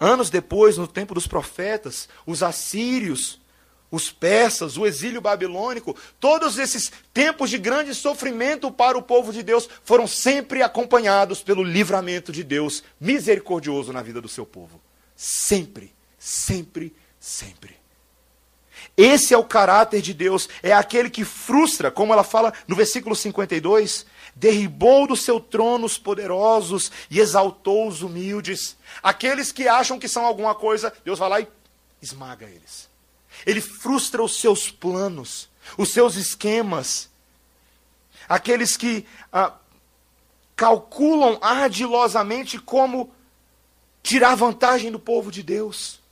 Anos depois, no tempo dos profetas, os assírios, os persas, o exílio babilônico, todos esses tempos de grande sofrimento para o povo de Deus foram sempre acompanhados pelo livramento de Deus misericordioso na vida do seu povo. Sempre sempre, sempre. Esse é o caráter de Deus, é aquele que frustra, como ela fala no versículo 52, derribou do seu trono os poderosos e exaltou os humildes. Aqueles que acham que são alguma coisa, Deus vai lá e esmaga eles. Ele frustra os seus planos, os seus esquemas. Aqueles que ah, calculam ardilosamente como tirar vantagem do povo de Deus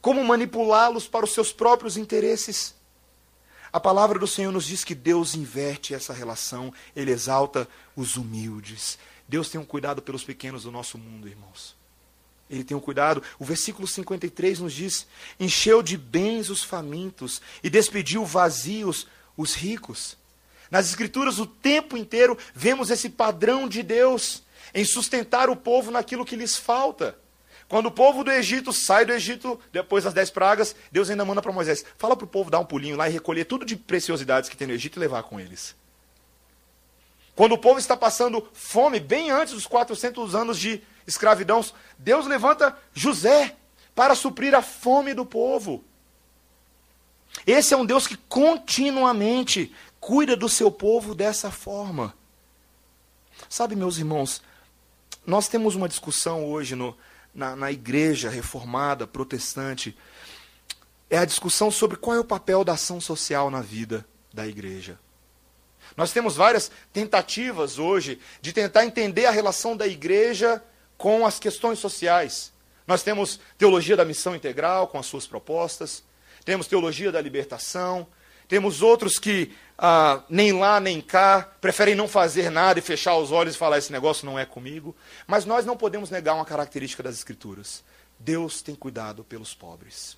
como manipulá-los para os seus próprios interesses. A palavra do Senhor nos diz que Deus inverte essa relação, Ele exalta os humildes. Deus tem um cuidado pelos pequenos do nosso mundo, irmãos. Ele tem um cuidado. O versículo 53 nos diz: encheu de bens os famintos e despediu vazios os ricos. Nas Escrituras, o tempo inteiro, vemos esse padrão de Deus em sustentar o povo naquilo que lhes falta. Quando o povo do Egito sai do Egito, depois das dez pragas, Deus ainda manda para Moisés: fala para o povo dar um pulinho lá e recolher tudo de preciosidades que tem no Egito e levar com eles. Quando o povo está passando fome, bem antes dos 400 anos de escravidão, Deus levanta José para suprir a fome do povo. Esse é um Deus que continuamente cuida do seu povo dessa forma. Sabe, meus irmãos, nós temos uma discussão hoje no, na, na igreja reformada, protestante, é a discussão sobre qual é o papel da ação social na vida da igreja. Nós temos várias tentativas hoje de tentar entender a relação da igreja com as questões sociais. Nós temos teologia da missão integral com as suas propostas, temos teologia da libertação, temos outros que ah, nem lá nem cá preferem não fazer nada e fechar os olhos e falar: esse negócio não é comigo. Mas nós não podemos negar uma característica das Escrituras: Deus tem cuidado pelos pobres.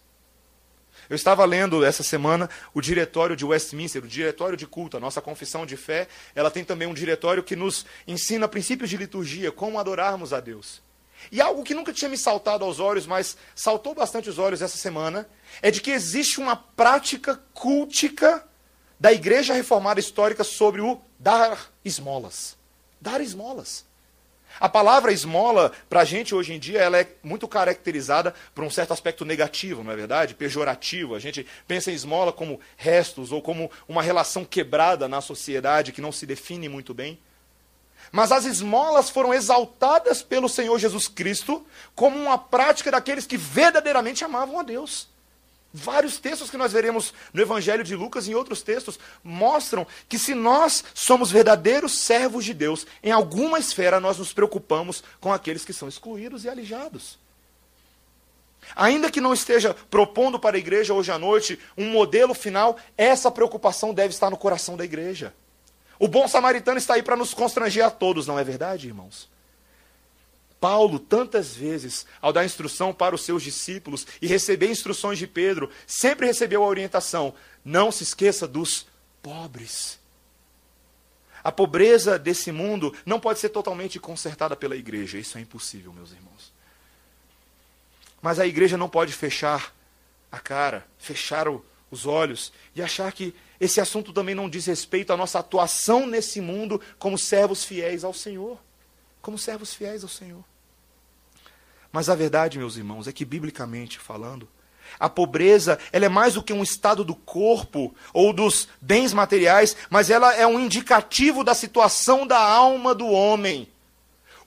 Eu estava lendo essa semana o diretório de Westminster, o diretório de culto, a nossa confissão de fé. Ela tem também um diretório que nos ensina princípios de liturgia, como adorarmos a Deus. E algo que nunca tinha me saltado aos olhos, mas saltou bastante os olhos essa semana, é de que existe uma prática cultica da Igreja Reformada Histórica sobre o dar esmolas. Dar esmolas. A palavra esmola, para a gente hoje em dia, ela é muito caracterizada por um certo aspecto negativo, não é verdade? Pejorativo. A gente pensa em esmola como restos ou como uma relação quebrada na sociedade que não se define muito bem. Mas as esmolas foram exaltadas pelo Senhor Jesus Cristo como uma prática daqueles que verdadeiramente amavam a Deus. Vários textos que nós veremos no Evangelho de Lucas e em outros textos mostram que se nós somos verdadeiros servos de Deus, em alguma esfera nós nos preocupamos com aqueles que são excluídos e alijados. Ainda que não esteja propondo para a igreja hoje à noite um modelo final, essa preocupação deve estar no coração da igreja. O bom samaritano está aí para nos constranger a todos, não é verdade, irmãos? Paulo, tantas vezes, ao dar instrução para os seus discípulos e receber instruções de Pedro, sempre recebeu a orientação: não se esqueça dos pobres. A pobreza desse mundo não pode ser totalmente consertada pela igreja, isso é impossível, meus irmãos. Mas a igreja não pode fechar a cara, fechar o, os olhos e achar que esse assunto também não diz respeito à nossa atuação nesse mundo como servos fiéis ao Senhor. Como servos fiéis ao Senhor. Mas a verdade, meus irmãos, é que biblicamente falando, a pobreza ela é mais do que um estado do corpo ou dos bens materiais, mas ela é um indicativo da situação da alma do homem.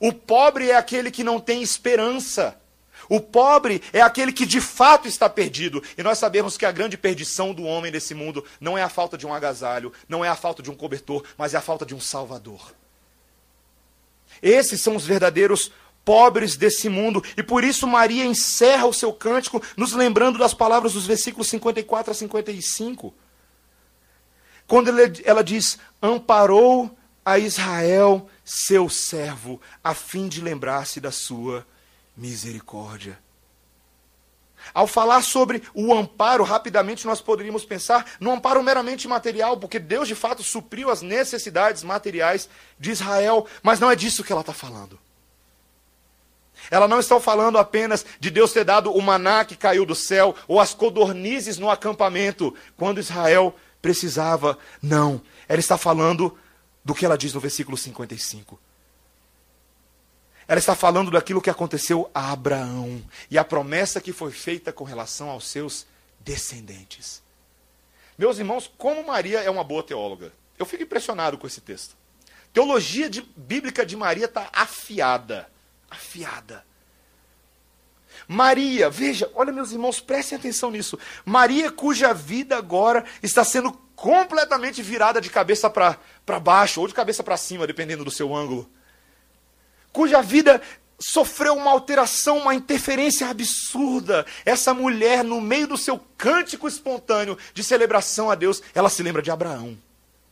O pobre é aquele que não tem esperança. O pobre é aquele que de fato está perdido. E nós sabemos que a grande perdição do homem nesse mundo não é a falta de um agasalho, não é a falta de um cobertor, mas é a falta de um salvador. Esses são os verdadeiros pobres desse mundo. E por isso Maria encerra o seu cântico nos lembrando das palavras dos versículos 54 a 55. Quando ela diz: Amparou a Israel, seu servo, a fim de lembrar-se da sua misericórdia. Ao falar sobre o amparo, rapidamente nós poderíamos pensar no amparo meramente material, porque Deus de fato supriu as necessidades materiais de Israel, mas não é disso que ela está falando. Ela não está falando apenas de Deus ter dado o maná que caiu do céu ou as codornizes no acampamento quando Israel precisava. Não. Ela está falando do que ela diz no versículo 55. Ela está falando daquilo que aconteceu a Abraão e a promessa que foi feita com relação aos seus descendentes. Meus irmãos, como Maria é uma boa teóloga. Eu fico impressionado com esse texto. Teologia de, bíblica de Maria está afiada afiada. Maria, veja, olha meus irmãos, prestem atenção nisso. Maria, cuja vida agora está sendo completamente virada de cabeça para baixo, ou de cabeça para cima, dependendo do seu ângulo. Cuja vida sofreu uma alteração, uma interferência absurda. Essa mulher, no meio do seu cântico espontâneo de celebração a Deus, ela se lembra de Abraão.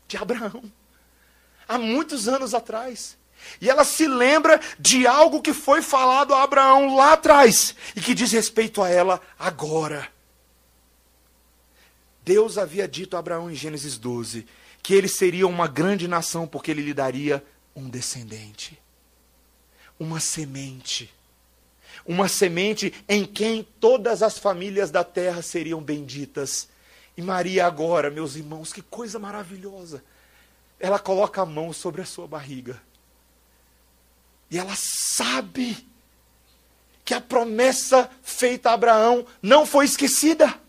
De Abraão. Há muitos anos atrás. E ela se lembra de algo que foi falado a Abraão lá atrás e que diz respeito a ela agora. Deus havia dito a Abraão em Gênesis 12 que ele seria uma grande nação porque ele lhe daria um descendente, uma semente. Uma semente em quem todas as famílias da terra seriam benditas. E Maria, agora, meus irmãos, que coisa maravilhosa! Ela coloca a mão sobre a sua barriga e ela sabe que a promessa feita a Abraão não foi esquecida.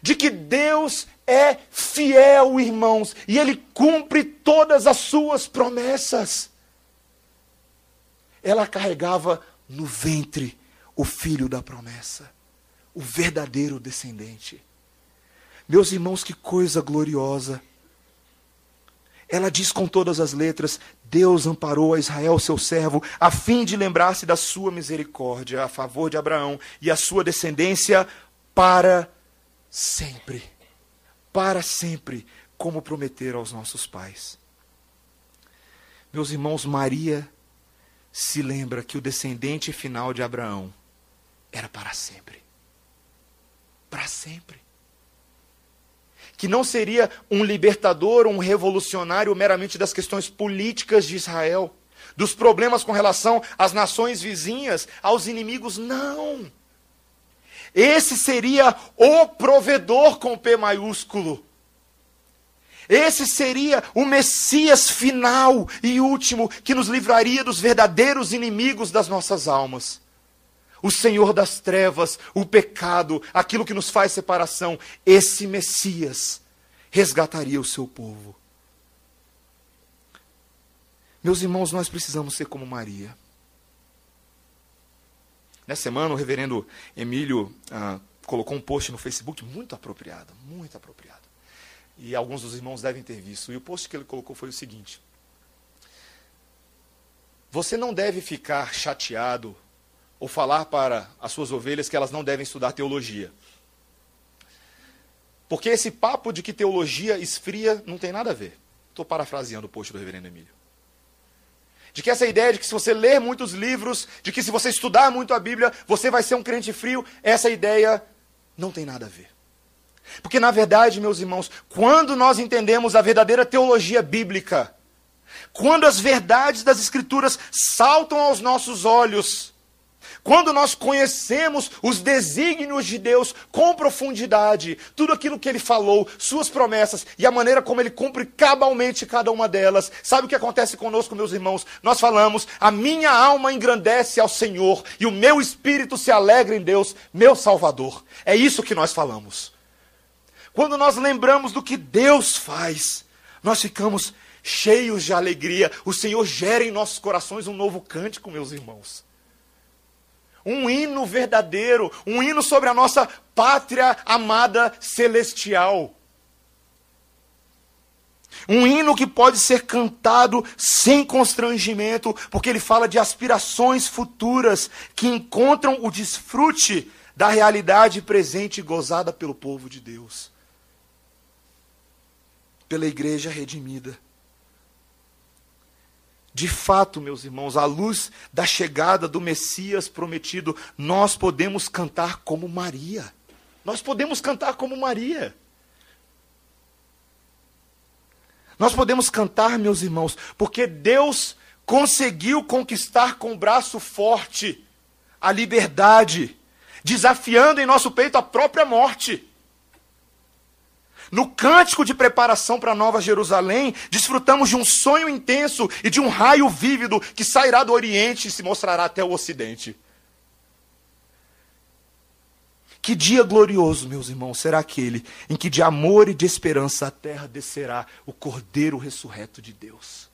De que Deus é fiel, irmãos, e ele cumpre todas as suas promessas. Ela carregava no ventre o filho da promessa, o verdadeiro descendente. Meus irmãos, que coisa gloriosa. Ela diz com todas as letras: Deus amparou a Israel, seu servo, a fim de lembrar-se da sua misericórdia a favor de Abraão e a sua descendência para sempre. Para sempre, como prometeram aos nossos pais. Meus irmãos, Maria se lembra que o descendente final de Abraão era para sempre. Para sempre que não seria um libertador, um revolucionário meramente das questões políticas de Israel, dos problemas com relação às nações vizinhas, aos inimigos. Não! Esse seria o provedor com P maiúsculo. Esse seria o Messias final e último que nos livraria dos verdadeiros inimigos das nossas almas o Senhor das trevas, o pecado, aquilo que nos faz separação, esse Messias resgataria o seu povo. Meus irmãos, nós precisamos ser como Maria. Nessa semana, o reverendo Emílio ah, colocou um post no Facebook muito apropriado, muito apropriado. E alguns dos irmãos devem ter visto. E o post que ele colocou foi o seguinte: Você não deve ficar chateado ou falar para as suas ovelhas que elas não devem estudar teologia. Porque esse papo de que teologia esfria não tem nada a ver. Estou parafraseando o post do reverendo Emílio. De que essa ideia de que se você ler muitos livros, de que se você estudar muito a Bíblia, você vai ser um crente frio, essa ideia não tem nada a ver. Porque, na verdade, meus irmãos, quando nós entendemos a verdadeira teologia bíblica, quando as verdades das Escrituras saltam aos nossos olhos, quando nós conhecemos os desígnios de Deus com profundidade, tudo aquilo que ele falou, suas promessas e a maneira como ele cumpre cabalmente cada uma delas, sabe o que acontece conosco, meus irmãos? Nós falamos: a minha alma engrandece ao Senhor e o meu espírito se alegra em Deus, meu Salvador. É isso que nós falamos. Quando nós lembramos do que Deus faz, nós ficamos cheios de alegria. O Senhor gera em nossos corações um novo cântico, meus irmãos um hino verdadeiro, um hino sobre a nossa pátria amada celestial. Um hino que pode ser cantado sem constrangimento, porque ele fala de aspirações futuras que encontram o desfrute da realidade presente gozada pelo povo de Deus, pela igreja redimida. De fato, meus irmãos, à luz da chegada do Messias prometido, nós podemos cantar como Maria. Nós podemos cantar como Maria. Nós podemos cantar, meus irmãos, porque Deus conseguiu conquistar com o braço forte a liberdade, desafiando em nosso peito a própria morte. No cântico de preparação para a Nova Jerusalém, desfrutamos de um sonho intenso e de um raio vívido que sairá do Oriente e se mostrará até o Ocidente. Que dia glorioso, meus irmãos, será aquele em que de amor e de esperança a terra descerá o Cordeiro ressurreto de Deus.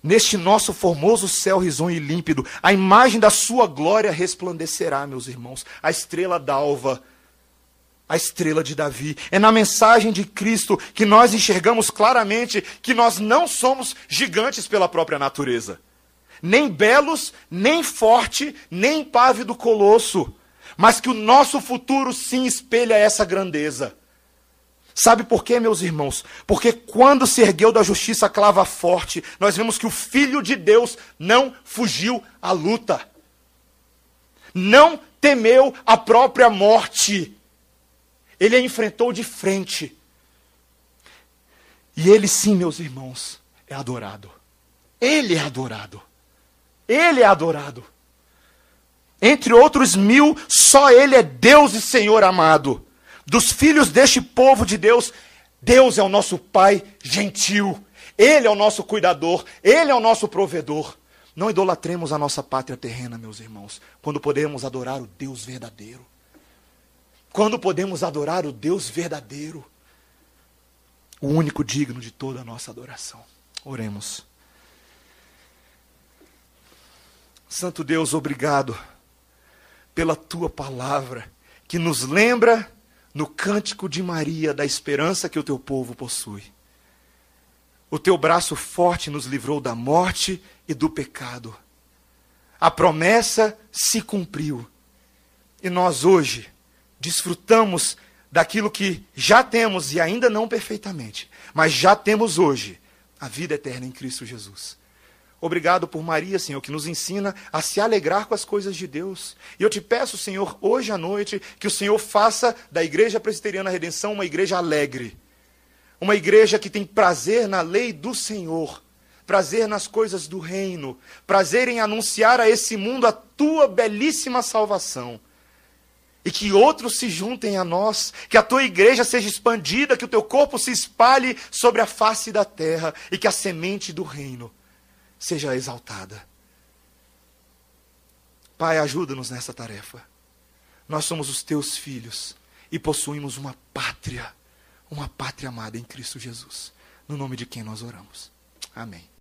Neste nosso formoso céu risonho e límpido, a imagem da sua glória resplandecerá, meus irmãos, a estrela d'alva, a estrela de Davi. É na mensagem de Cristo que nós enxergamos claramente que nós não somos gigantes pela própria natureza. Nem belos, nem forte, nem pávido colosso mas que o nosso futuro sim espelha essa grandeza. Sabe por quê, meus irmãos? Porque quando se ergueu da justiça clava forte, nós vemos que o Filho de Deus não fugiu à luta, não temeu a própria morte, ele a enfrentou de frente. E ele sim, meus irmãos, é adorado. Ele é adorado. Ele é adorado. Entre outros mil, só Ele é Deus e Senhor amado. Dos filhos deste povo de Deus, Deus é o nosso Pai gentil. Ele é o nosso cuidador. Ele é o nosso provedor. Não idolatremos a nossa pátria terrena, meus irmãos, quando podemos adorar o Deus verdadeiro. Quando podemos adorar o Deus verdadeiro, o único digno de toda a nossa adoração. Oremos. Santo Deus, obrigado pela tua palavra, que nos lembra no cântico de Maria da esperança que o teu povo possui. O teu braço forte nos livrou da morte e do pecado. A promessa se cumpriu. E nós hoje desfrutamos daquilo que já temos e ainda não perfeitamente, mas já temos hoje a vida eterna em Cristo Jesus. Obrigado por Maria, Senhor, que nos ensina a se alegrar com as coisas de Deus. E eu te peço, Senhor, hoje à noite, que o Senhor faça da Igreja Presbiteriana Redenção uma igreja alegre. Uma igreja que tem prazer na lei do Senhor, prazer nas coisas do reino, prazer em anunciar a esse mundo a tua belíssima salvação. E que outros se juntem a nós, que a tua igreja seja expandida, que o teu corpo se espalhe sobre a face da terra e que a semente do reino seja exaltada. Pai, ajuda-nos nessa tarefa. Nós somos os teus filhos e possuímos uma pátria, uma pátria amada em Cristo Jesus. No nome de quem nós oramos. Amém.